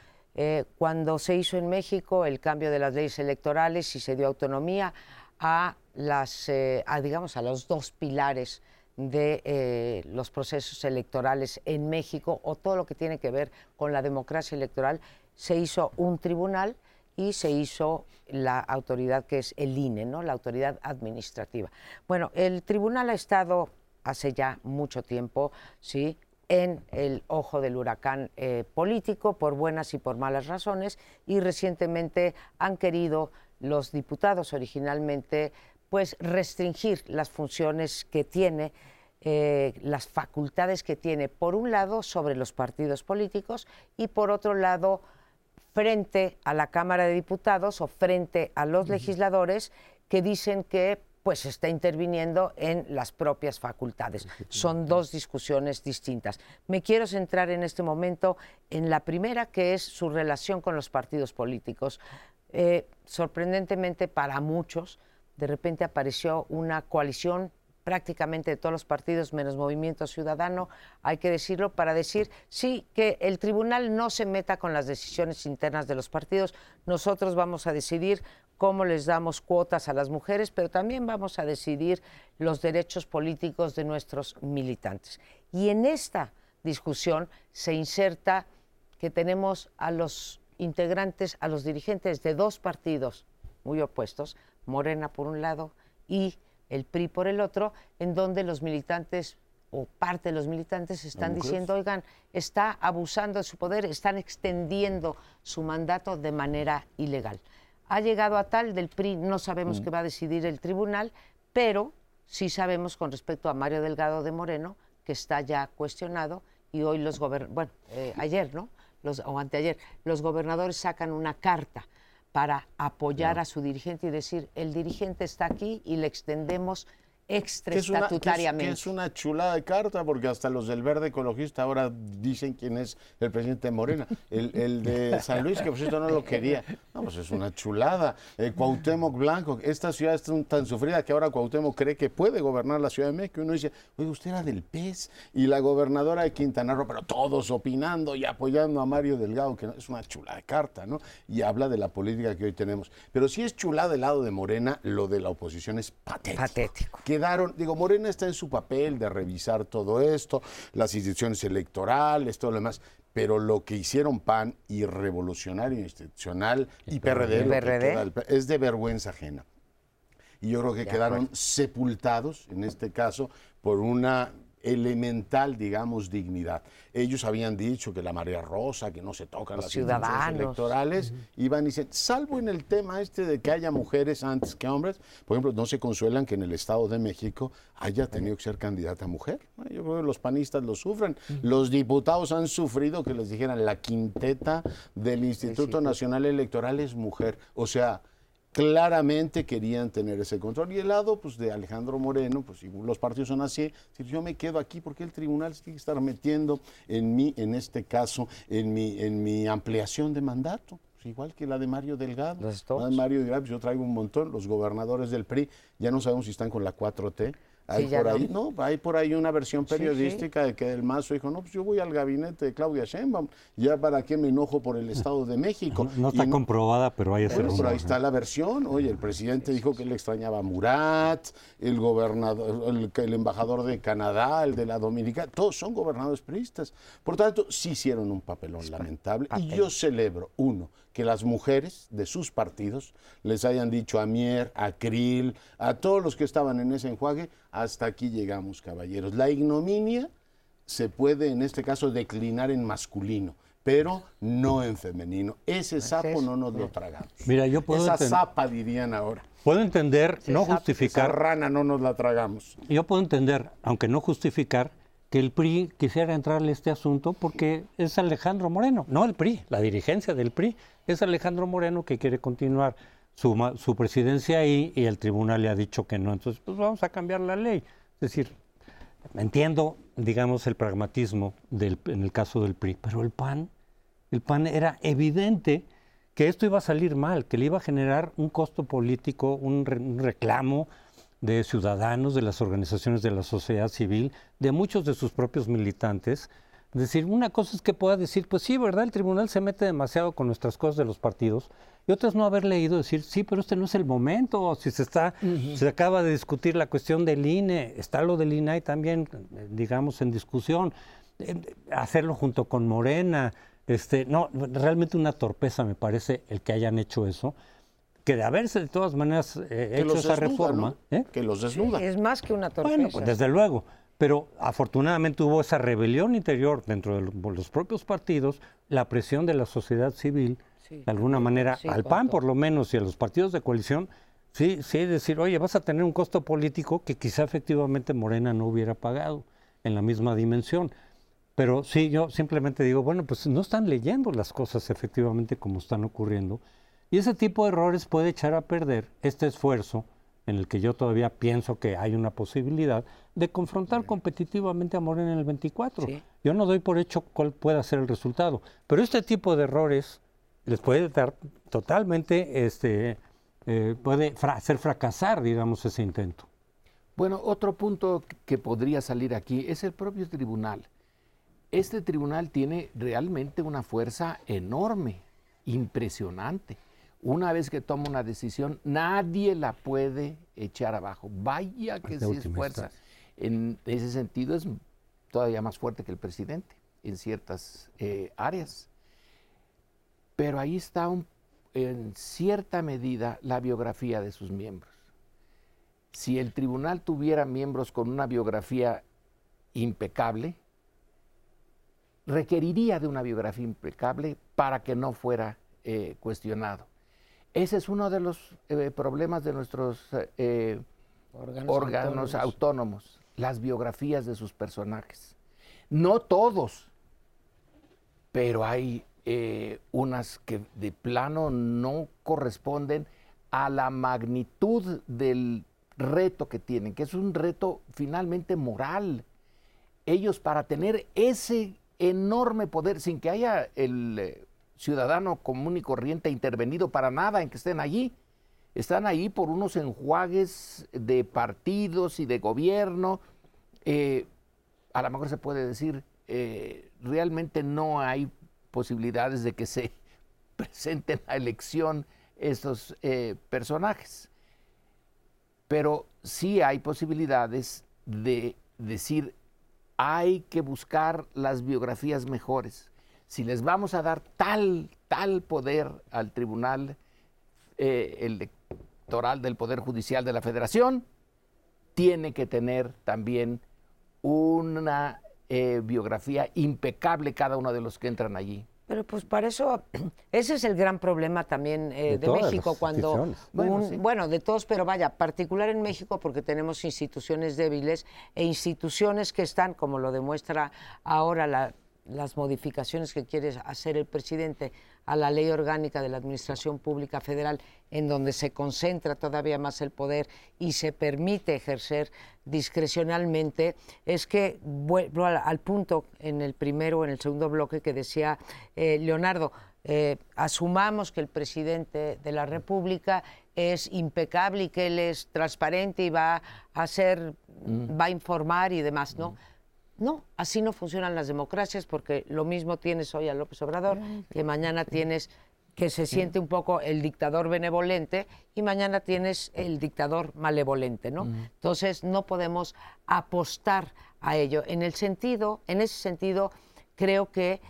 cuando se hizo en México el cambio de las leyes electorales y se dio autonomía a las, digamos, a los dos pilares de eh, los procesos electorales en México o todo lo que tiene que ver con la democracia electoral, se hizo un tribunal y se hizo la autoridad que es el INE, ¿no? la autoridad administrativa. Bueno, el tribunal ha estado hace ya mucho tiempo, ¿sí? en el ojo del huracán eh, político por buenas y por malas razones y recientemente han querido los diputados originalmente pues restringir las funciones que tiene, eh, las facultades que tiene, por un lado, sobre los partidos políticos y por otro lado, frente a la Cámara de Diputados o frente a los legisladores que dicen que pues está interviniendo en las propias facultades. Son dos discusiones distintas. Me quiero centrar en este momento en la primera, que es su relación con los partidos políticos. Eh, sorprendentemente para muchos, de repente apareció una coalición prácticamente de todos los partidos menos Movimiento Ciudadano, hay que decirlo, para decir sí que el tribunal no se meta con las decisiones internas de los partidos. Nosotros vamos a decidir cómo les damos cuotas a las mujeres, pero también vamos a decidir los derechos políticos de nuestros militantes. Y en esta discusión se inserta que tenemos a los integrantes, a los dirigentes de dos partidos muy opuestos, Morena por un lado y el PRI por el otro, en donde los militantes o parte de los militantes están diciendo, oigan, está abusando de su poder, están extendiendo su mandato de manera ilegal. Ha llegado a tal del PRI, no sabemos mm. qué va a decidir el tribunal, pero sí sabemos con respecto a Mario Delgado de Moreno, que está ya cuestionado y hoy los gobernadores, bueno, eh, ayer, ¿no? Los, o anteayer, los gobernadores sacan una carta para apoyar a su dirigente y decir, el dirigente está aquí y le extendemos extraestatutariamente. Es, es, una chulada de carta, porque hasta los del verde ecologista ahora dicen quién es el presidente de Morena. El, de San Luis, que por cierto no lo quería. Vamos, es una chulada. Eh, Cuauhtémoc Blanco, esta ciudad es tan, sufrida que ahora Cuauhtémoc cree que puede gobernar la Ciudad de México. Y uno dice, oye, usted era del PES. Y la gobernadora de Quintana Roo, pero todos opinando y apoyando a Mario Delgado, que es una chulada de carta, ¿no? Y habla de la política que hoy tenemos. Pero si es chulada del lado de Morena, lo de la oposición es patético. Patético digo, Morena está en su papel de revisar todo esto, las instituciones electorales, todo lo demás, pero lo que hicieron PAN y Revolucionario Institucional y PRD, es de vergüenza ajena. Y yo creo que quedaron sepultados, en este caso, por una elemental, digamos, dignidad. Ellos habían dicho que la María Rosa, que no se tocan las ciudadanos electorales, iban y dicen, salvo en el tema este de que haya mujeres antes que hombres, por ejemplo, no se consuelan que en el Estado de México haya tenido que ser candidata mujer. Yo creo que los panistas lo sufren. Los diputados han sufrido que les dijeran la quinteta del Instituto Nacional Electoral es mujer. O sea, claramente querían tener ese control. Y el lado pues, de Alejandro Moreno, pues si los partidos son así, si yo me quedo aquí porque el tribunal tiene que estar metiendo en mí, en este caso, en mi, en mi ampliación de mandato. Pues, igual que la de Mario Delgado. La de Mario Delgado, pues, yo traigo un montón, los gobernadores del PRI, ya no sabemos si están con la 4T, hay por ahí, no. hay por ahí una versión periodística de que el Mazo dijo, no, pues yo voy al gabinete de Claudia Sheinbaum, ya para qué me enojo por el Estado de México. No, está comprobada, pero hay ese Pero ahí está la versión, oye, el presidente dijo que le extrañaba a Murat, el gobernador, el, embajador de Canadá, el de la Dominicana, todos son gobernadores priistas. Por tanto, sí hicieron un papelón lamentable y yo celebro, uno, que las mujeres de sus partidos les hayan dicho a Mier, a Krill, a todos los que estaban en ese enjuague, hasta aquí llegamos, caballeros. La ignominia se puede, en este caso, declinar en masculino, pero no en femenino. Ese sapo no nos lo tragamos. Mira, yo puedo Esa zapa dirían ahora. Puedo entender, no justificar. Esa rana no nos la tragamos. Yo puedo entender, aunque no justificar, que el PRI quisiera entrarle a este asunto porque es Alejandro Moreno, no el PRI, la dirigencia del PRI, es Alejandro Moreno que quiere continuar su, su presidencia ahí y el tribunal le ha dicho que no, entonces pues vamos a cambiar la ley. Es decir, entiendo, digamos, el pragmatismo en el caso del PRI, pero el PAN, el PAN era evidente que esto iba a salir mal, que le iba a generar un costo político, un reclamo, de ciudadanos, de las organizaciones de la sociedad civil, de muchos de sus propios militantes. Es decir, una cosa es que pueda decir, pues sí, ¿verdad? El tribunal se mete demasiado con nuestras cosas de los partidos. Y otras no haber leído decir, sí, pero este no es el momento. Si se está, se acaba de discutir la cuestión del INE, está lo del INAI también, digamos, en discusión. Hacerlo junto con Morena. Este, no, realmente una torpeza me parece el que hayan hecho eso que de haberse de todas maneras eh, hecho esa reforma. ¿eh? Que los desnuda. es más que una torpeza. Bueno, pues desde luego. Pero afortunadamente hubo esa rebelión interior dentro de los propios partidos, la presión de la sociedad civil, de alguna manera, al PAN por lo menos y a los partidos de coalición, sí, sí, decir, oye, vas a tener un costo político que quizá efectivamente Morena no hubiera pagado en la misma dimensión. Pero sí, yo simplemente digo, bueno, pues no están leyendo las cosas efectivamente como están ocurriendo y ese tipo de errores puede echar a perder este esfuerzo en el que yo todavía pienso que hay una posibilidad de confrontar competitivamente a Morena en el 24. Yo no doy por hecho cuál pueda ser el resultado, pero este tipo de errores les puede dar totalmente, este, eh, puede hacer fracasar, digamos, ese intento. Bueno, otro punto que podría salir aquí es el propio tribunal. Este tribunal tiene realmente una fuerza enorme, impresionante. Una vez que toma una decisión, nadie la puede echar abajo. Vaya que sí es fuerza. En ese sentido es todavía más fuerte que el presidente en ciertas eh, áreas. Pero ahí está en cierta medida la biografía de sus miembros. Si el tribunal tuviera miembros con una biografía impecable, requeriría de una biografía impecable para que no fuera eh, cuestionado. Ese es uno de los eh, problemas de nuestros órganos, autónomos, las biografías de sus personajes. No todos, pero hay eh, unas que de plano no corresponden a la magnitud del reto que tienen, que es un reto finalmente moral. Ellos para tener ese enorme poder, sin que haya el eh, ciudadano común y corriente intervenido para nada en que estén allí, están ahí por unos enjuagues de partidos y de gobierno. Eh, a lo mejor se puede decir, eh, realmente no hay posibilidades de que se presenten a elección estos eh, personajes. Pero sí hay posibilidades de decir, hay que buscar las biografías mejores. Si les vamos a dar tal, tal poder al tribunal eh, electoral del Poder Judicial de la Federación, tiene que tener también una eh, biografía impecable cada uno de los que entran allí. Pero pues para eso, ese es el gran problema también eh, de, México, cuando, bueno, de todos, pero vaya, particular en México porque tenemos instituciones débiles e instituciones que están, como lo demuestra ahora la las modificaciones que quiere hacer el presidente a la ley orgánica de la Administración Pública Federal, en donde se concentra todavía más el poder y se permite ejercer discrecionalmente, es que vuelvo al, punto en el primero o en el segundo bloque que decía eh, Leonardo, eh, asumamos que el presidente de la República es impecable y que él es transparente y va a hacer, mm. va a informar y demás, ¿no? No, así no funcionan las democracias porque lo mismo tienes hoy a López Obrador que mañana tienes que se siente un poco el dictador benevolente y mañana tienes el dictador malevolente, ¿no? Entonces no podemos apostar a ello. En el sentido, en ese sentido, creo que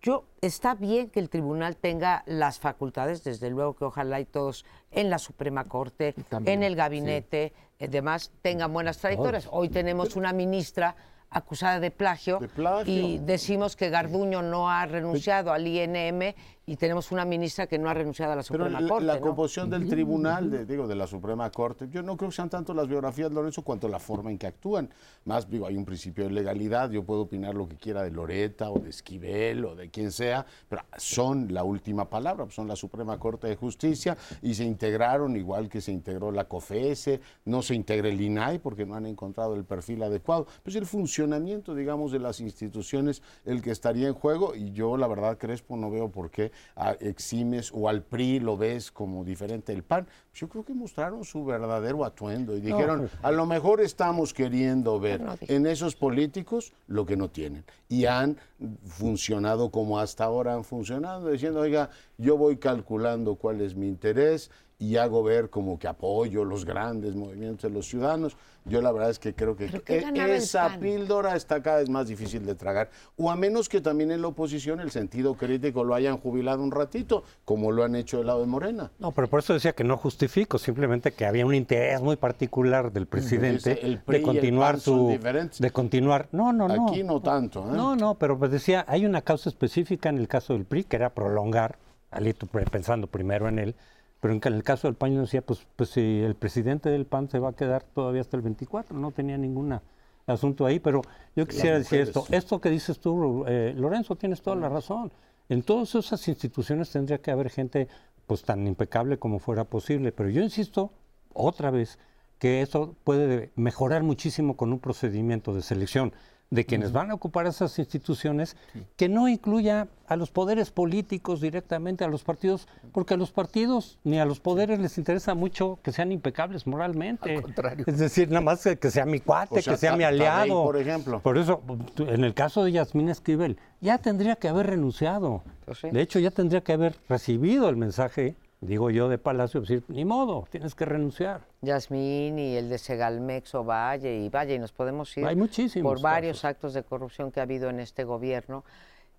yo está bien que el tribunal tenga las facultades, desde luego que ojalá y todos en la Suprema Corte, en el gabinete, demás tengan buenas trayectorias. Hoy tenemos una ministra acusada de plagio, y decimos que Garduño no ha renunciado al INM y tenemos una ministra que no ha renunciado a la Suprema Corte. La composición del tribunal, de, digo, de la Suprema Corte, yo no creo que sean tanto las biografías de Lorenzo cuanto la forma en que actúan. Más, digo, hay un principio de legalidad, yo puedo opinar lo que quiera de Loreta o de Esquivel o de quien sea, pero son la última palabra, son la Suprema Corte de Justicia y se integraron igual que se integró la COFESE, no se integra el INAI porque no han encontrado el perfil adecuado. Pues el funcionamiento, digamos, de las instituciones el que estaría en juego y yo, la verdad, Crespo, no veo por qué eximes o al PRI lo ves como diferente del PAN. Yo creo que mostraron su verdadero atuendo y dijeron, a lo mejor estamos queriendo ver en esos políticos lo que no tienen. Y han funcionado como hasta ahora han funcionado, diciendo, oiga, yo voy calculando cuál es mi interés y hago ver como que apoyo los grandes movimientos de los ciudadanos. Yo la verdad es que creo que e esa píldora está cada vez más difícil de tragar, o a menos que también en la oposición el sentido crítico lo hayan jubilado un ratito, como lo han hecho del lado de Morena. No, pero por eso decía que no justifico, simplemente que había un interés muy particular del presidente de continuar su de continuar. No, no, no. Aquí no tanto, ¿eh? No, no, pero pues decía, hay una causa específica en el caso del PRI que era prolongar, Alito pensando primero en él, pero en el caso del PAN yo decía, pues, pues si el presidente del PAN se va a quedar todavía hasta el 24, no tenía ningún asunto ahí, pero yo quisiera decir esto, esto que dices tú, eh, Lorenzo, tienes toda la razón. En todas esas instituciones tendría que haber gente pues tan impecable como fuera posible, pero yo insisto otra vez que eso puede mejorar muchísimo con un procedimiento de selección de quienes van a ocupar esas instituciones, que no incluya a los poderes políticos directamente, a los partidos, porque a los partidos ni a los poderes les interesa mucho que sean impecables moralmente. Al contrario. Es decir, nada más que, que sea mi cuate, O sea, que sea mi aliado. por ejemplo. Por eso, en el caso de Yasmín Esquivel, ya tendría que haber renunciado. Pues sí. De hecho, ya tendría que haber recibido el mensaje, digo yo, de Palacio, decir, ni modo, tienes que renunciar. Yasmín y el de Segalmex o Valle y Valle, y nos podemos ir Hay muchísimos por varios casos. actos de corrupción que ha habido en este gobierno,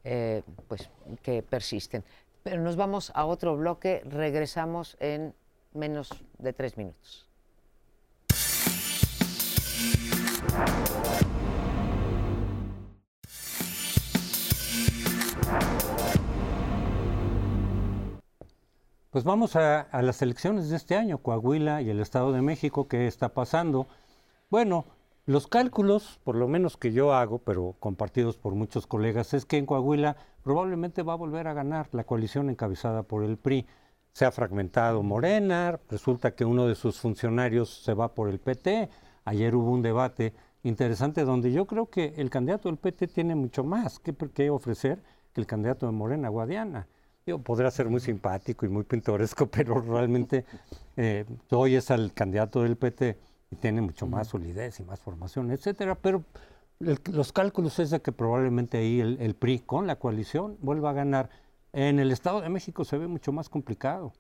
eh, pues que persisten. Pero nos vamos a otro bloque, regresamos en menos de tres minutos. Pues vamos a, a las elecciones de este año, Coahuila y el Estado de México, ¿qué está pasando? Bueno, los cálculos, por lo menos que yo hago, pero compartidos por muchos colegas, es que en Coahuila probablemente va a volver a ganar la coalición encabezada por el PRI. Se ha fragmentado Morena, resulta que uno de sus funcionarios se va por el PT. Ayer hubo un debate interesante donde yo creo que el candidato del PT tiene mucho más que, que ofrecer que el candidato de Morena, Guadiana. Digo, podrá ser muy simpático y muy pintoresco, pero realmente eh, hoy es al candidato del PT y tiene mucho más solidez y más formación, etcétera. Pero el- los cálculos es de que probablemente ahí el, el PRI con la coalición vuelva a ganar. En el Estado de México se ve mucho más complicado.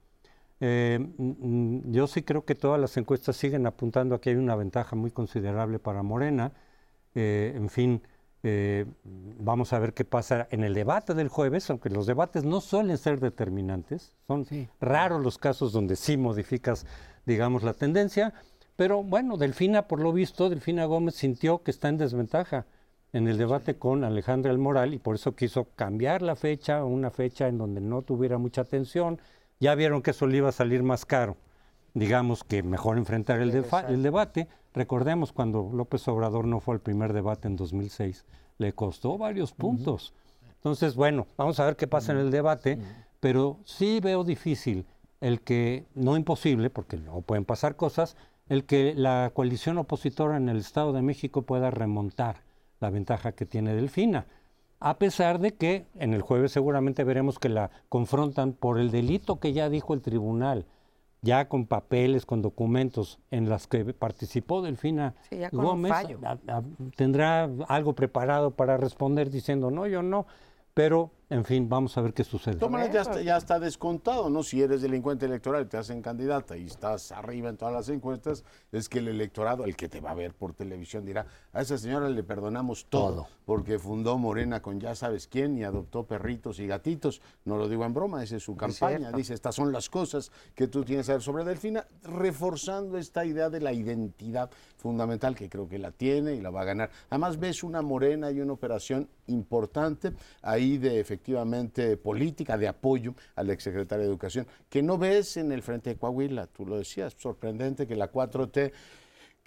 Eh, mm, yo sí creo que todas las encuestas siguen apuntando a que hay una ventaja muy considerable para Morena. Eh, en fin, eh, vamos a ver qué pasa en el debate del jueves, aunque los debates no suelen ser determinantes, son raros los casos donde sí modificas, digamos, la tendencia, pero bueno, Delfina, por lo visto, Delfina Gómez sintió que está en desventaja en el debate con Alejandra El Moral y por eso quiso cambiar la fecha a una fecha en donde no tuviera mucha atención. Ya vieron que eso le iba a salir más caro digamos que mejor enfrentar el, debate. Recordemos cuando López Obrador no fue al primer debate en 2006, le costó varios puntos. Entonces, bueno, vamos a ver qué pasa en el debate, pero sí veo difícil el que, no imposible, porque no pueden pasar cosas, el que la coalición opositora en el Estado de México pueda remontar la ventaja que tiene Delfina. A pesar de que en el jueves seguramente veremos que la confrontan por el delito que ya dijo el tribunal, ya con papeles, con documentos en las que participó Delfina Sí, ya con un Gómez, fallo. a- a- tendrá algo preparado para responder diciendo no, yo no, pero en fin, vamos a ver qué sucede. Maneras, ya está, ya está descontado, ¿no? Si eres delincuente electoral y te hacen candidata y estás arriba en todas las encuestas, es que el electorado, el que te va a ver por televisión, dirá, a esa señora le perdonamos todo, Todo. porque fundó Morena con ya sabes quién y adoptó perritos y gatitos. No lo digo en broma, esa es su campaña. Dice, estas son las cosas que tú tienes que saber sobre Delfina, reforzando esta idea de la identidad fundamental que creo que la tiene y la va a ganar. Además ves una Morena y una operación importante ahí de efectivamente política de apoyo al exsecretario de Educación, que no ves en el Frente de Coahuila, tú lo decías, sorprendente que la 4T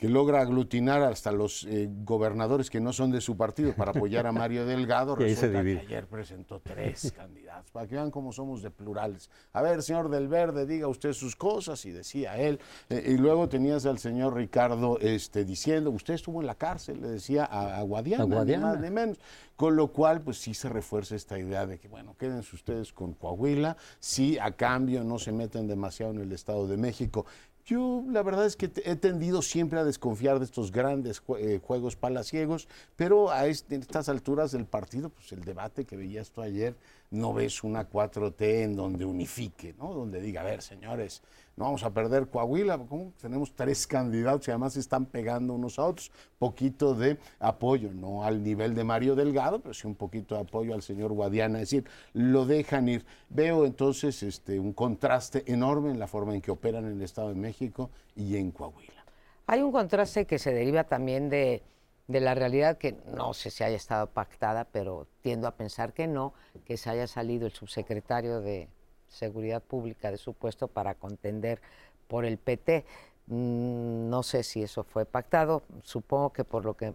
que logra aglutinar hasta los eh, gobernadores que no son de su partido para apoyar a Mario Delgado, resulta que ayer presentó tres candidatos, para que vean cómo somos de plurales. A ver, señor Del Verde, diga usted sus cosas, y decía él. Eh, y luego tenías al señor Ricardo este, diciendo, usted estuvo en la cárcel, le decía a, a Guadiana, A ni Guadiana. más ni menos. Con lo cual, pues sí se refuerza esta idea de que, bueno, quédense ustedes con Coahuila, si a cambio no se meten demasiado en el Estado de México. Yo la verdad es que he tendido siempre a desconfiar de estos grandes jue- eh, juegos palaciegos, pero a estas alturas del partido, pues el debate que veías tú ayer, no ves una 4T en donde unifique, ¿no? Donde diga, a ver, señores, no vamos a perder Coahuila, ¿cómo? Tenemos tres candidatos y además están pegando unos a otros. Poquito de apoyo, no al nivel de Mario Delgado, pero sí un poquito de apoyo al señor Guadiana, es decir, lo dejan ir. Veo entonces este, un contraste enorme en la forma en que operan en el Estado de México y en Coahuila. Hay un contraste que se deriva también de, de la realidad que no sé si haya estado pactada, pero tiendo a pensar que no, que se haya salido el subsecretario de Seguridad Pública de su puesto para contender por el PT. Mm, No sé si eso fue pactado, supongo que por lo que...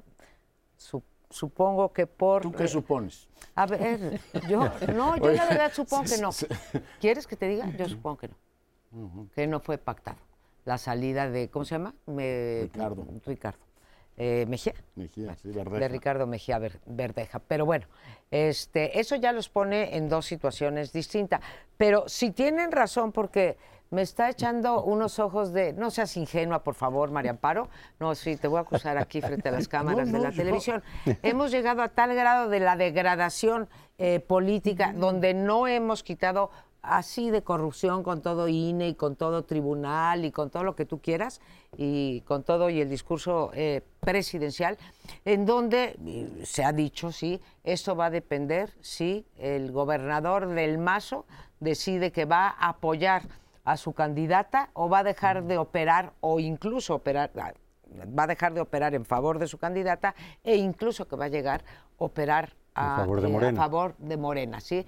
su- supongo que por... ¿Tú qué eh, supones? a ver, yo, no, yo la verdad supongo que no. ¿Quieres que te diga? Yo supongo que no. Que no fue pactado. La salida de, ¿cómo se llama? Me- Ricardo. Ricardo. Eh, Mejía. Mejía, sí, Verdeja. De Ricardo Mejía Ver- Verdeja. Pero bueno, este, eso ya los pone en dos situaciones distintas. Pero si tienen razón, porque me está echando unos ojos de. No seas ingenua, por favor, María Amparo. No, sí, te voy a acusar aquí frente a las cámaras de no, la televisión. Hemos llegado a tal grado de la degradación eh, política, donde no hemos quitado así de corrupción con todo INE y con todo tribunal y con todo lo que tú quieras y con todo y el discurso eh, presidencial, en donde se ha dicho, sí, esto va a depender si el gobernador del Mazo decide que va a apoyar a su candidata o va a dejar de operar o incluso operar ah, va a dejar de operar en favor de su candidata e incluso que va a llegar a operar a, favor de eh, a Morena. favor de Morena, ¿sí?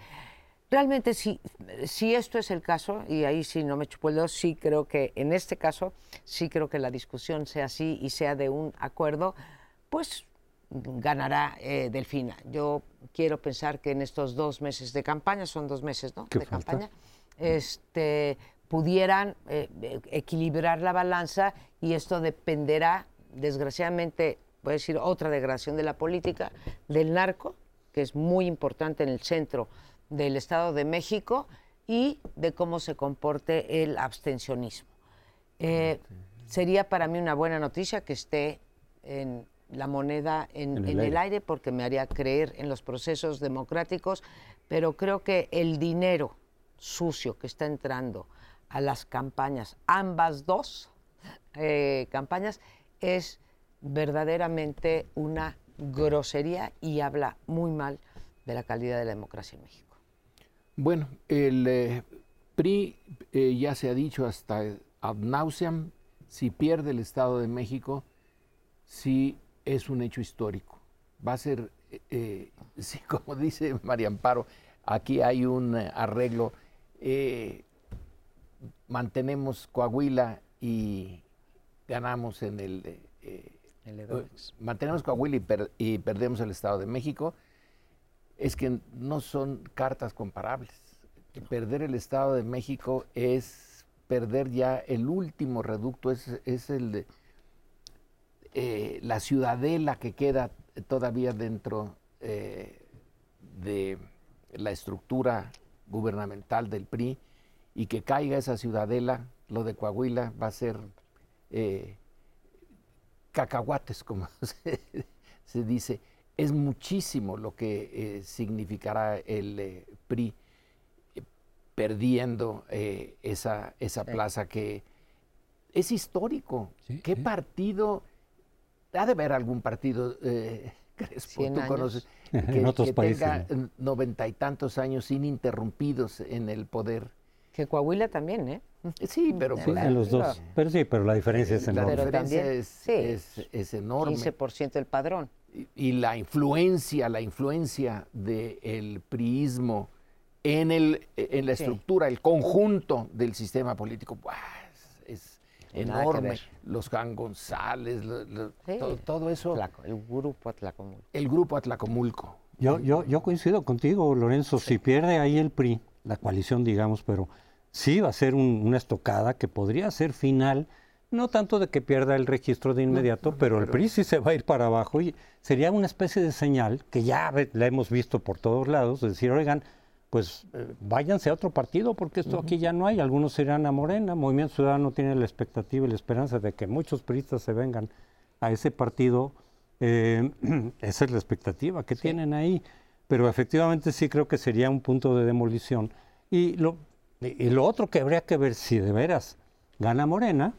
Realmente si, si esto es el caso, y ahí sí no me chupo el dedo, sí creo que en este caso, sí creo que la discusión sea así y sea de un acuerdo, pues ganará eh, Delfina. Yo quiero pensar que en estos dos meses de campaña, son dos meses, ¿no? ¿Qué de falta? campaña, este, pudieran eh, equilibrar la balanza y esto dependerá, desgraciadamente, voy a decir otra degradación de la política, del narco, que es muy importante en el centro del Estado de México, y de cómo se comporte el abstencionismo. Eh, sería para mí una buena noticia que esté en la moneda en, En el en el aire. aire porque me haría creer en los procesos democráticos, pero creo que el dinero sucio que está entrando a las campañas, ambas dos eh, campañas, es verdaderamente una grosería y habla muy mal de la calidad de la democracia en México. Bueno, el eh, PRI eh, ya se ha dicho hasta ad nauseam, si pierde el Estado de México, sí es un hecho histórico. Va a ser, eh, eh, sí, como dice María Amparo, aquí hay un eh, arreglo. eh, mantenemos Coahuila y ganamos en el... mantenemos Coahuila y, per- y perdemos el Estado de México, es que no son cartas comparables. Perder el Estado de México es perder ya el último reducto, es, es el de, eh, la ciudadela que queda todavía dentro eh, de la estructura gubernamental del PRI y que caiga esa ciudadela, lo de Coahuila va a ser eh, cacahuates, como se, se dice. Es muchísimo lo que eh, significará el eh, PRI eh, perdiendo eh, esa, esa Sí. plaza que es histórico. Sí, ¿Qué sí. partido? Ha de haber algún partido, eh, Crespo, tú años. conoces, En que, otros que países, tenga ¿no? noventa y tantos años ininterrumpidos en el poder. Que Coahuila también, ¿eh? Sí, pero Sí, pues, en los Claro. dos. Pero sí, pero la diferencia es la enorme. Pero diferencia es, sí. es- es enorme. 15% del padrón. Y, y la influencia, la influencia del priismo en, el, en la Sí. estructura, el conjunto del sistema político, ¡buah! es, enorme. Los Juan González, lo- lo- Sí. todo, todo eso, Tlaco- el grupo Atlacomulco. el grupo Atlacomulco. Yo, yo, yo coincido contigo, Lorenzo. Si pierde ahí el PRI, la coalición, digamos, pero sí va a ser un- una estocada que podría ser final, no tanto de que pierda el registro de inmediato, pero el PRI sí se va a ir para abajo y sería una especie de señal que ya la hemos visto por todos lados, de decir, oigan, pues eh, váyanse a otro partido porque esto aquí ya no hay, algunos irán a Morena, Movimiento Ciudadano tiene la expectativa y la esperanza de que muchos priistas se vengan a ese partido, eh, esa es la expectativa que tienen ahí, pero efectivamente sí creo que sería un punto de demolición. Y lo, y lo otro que habría que ver si de veras gana Morena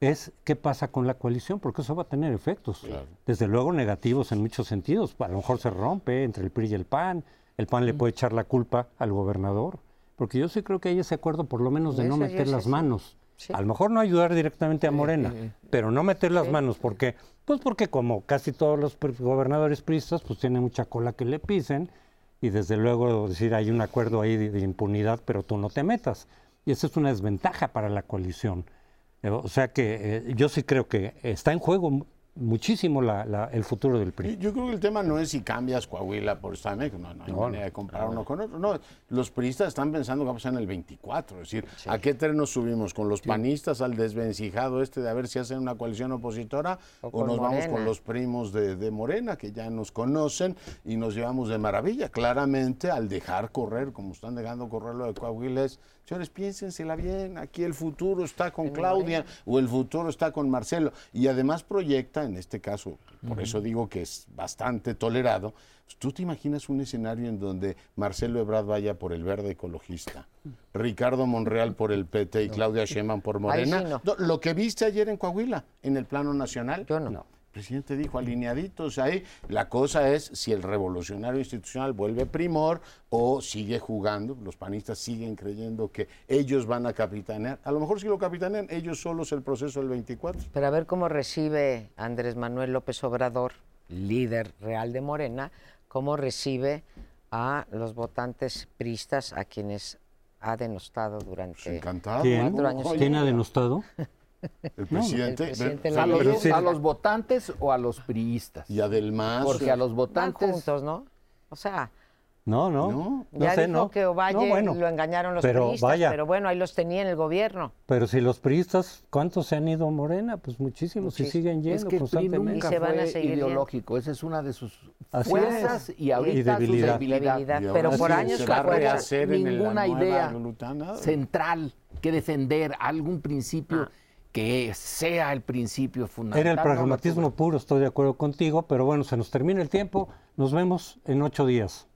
es qué pasa con la coalición, porque eso va a tener efectos, desde luego negativos en muchos sentidos. A lo mejor se rompe entre el PRI y el PAN, el PAN le puede echar la culpa al gobernador, porque yo sí creo que hay ese acuerdo por lo menos de no meter las manos. Sí. A lo mejor no ayudar directamente a Morena, pero no meter las Sí. manos, ¿por qué? Pues porque como casi todos los gobernadores priistas, pues tienen mucha cola que le pisen, y desde luego decir hay un acuerdo ahí de, de impunidad, pero tú no te metas. Y esa es una desventaja para la coalición. O sea que eh, yo sí creo que está en juego muchísimo la- la- el futuro del PRI. yo creo que el tema no es si cambias Coahuila por México, no, no hay No, manera de comparar uno con otro. No, los priistas están pensando que va a pasar en el 24, es decir, ¿a qué tren nos subimos? ¿Con los panistas al desvencijado este de a ver si hacen una coalición opositora O nos vamos con los primos de, de Morena que ya nos conocen y nos llevamos de maravilla? Claramente al dejar correr, como están dejando correr lo de Coahuila, es, señores, piénsensela bien, aquí el futuro está con Claudia o el futuro está con Marcelo. Y además proyecta, en este caso, por eso digo que es bastante tolerado, pues, ¿tú te imaginas un escenario en donde Marcelo Ebrard vaya por el verde ecologista, Ricardo Monreal por el PT y Claudia Sheinbaum por Ahí sí Morena? no. Lo que viste ayer en Coahuila, en el plano nacional. Yo no. Presidente dijo alineaditos ahí. La cosa es si el revolucionario institucional vuelve primor o sigue jugando. Los panistas siguen creyendo que ellos van a capitanear. A lo mejor si lo capitanean ellos solos el proceso del 24. Pero a ver cómo recibe Andrés Manuel López Obrador, líder real de Morena, cómo recibe a los votantes pristas a quienes ha denostado durante... Pues cuatro años ¿Quién ha denostado? El presidente. el presidente ¿A los, a los votantes o a los priistas? Y además. Porque a los Van votantes... juntos, ¿no? O sea, No, no. No. No, ya sé, dijo no. que Ovalle No, bueno, lo engañaron los pero priistas, vaya. pero bueno, ahí los tenía en el gobierno. Pero si los priistas, ¿cuántos se han ido a Morena? Pues muchísimos, y Muchísimos. siguen yendo Es que constantemente. nunca Y se van a fue seguir yendo. ideológico. Esa es una de sus Así fuerzas es. y ahorita Y debilidad. su debilidad. Debilidad, Y ahora pero por años se fue va a fuerza. rehacer en la ninguna idea central que defender algún principio Ah. Que sea el principio fundamental. Era el pragmatismo puro, estoy de acuerdo contigo, pero bueno, se nos termina el tiempo. Nos vemos en ocho días.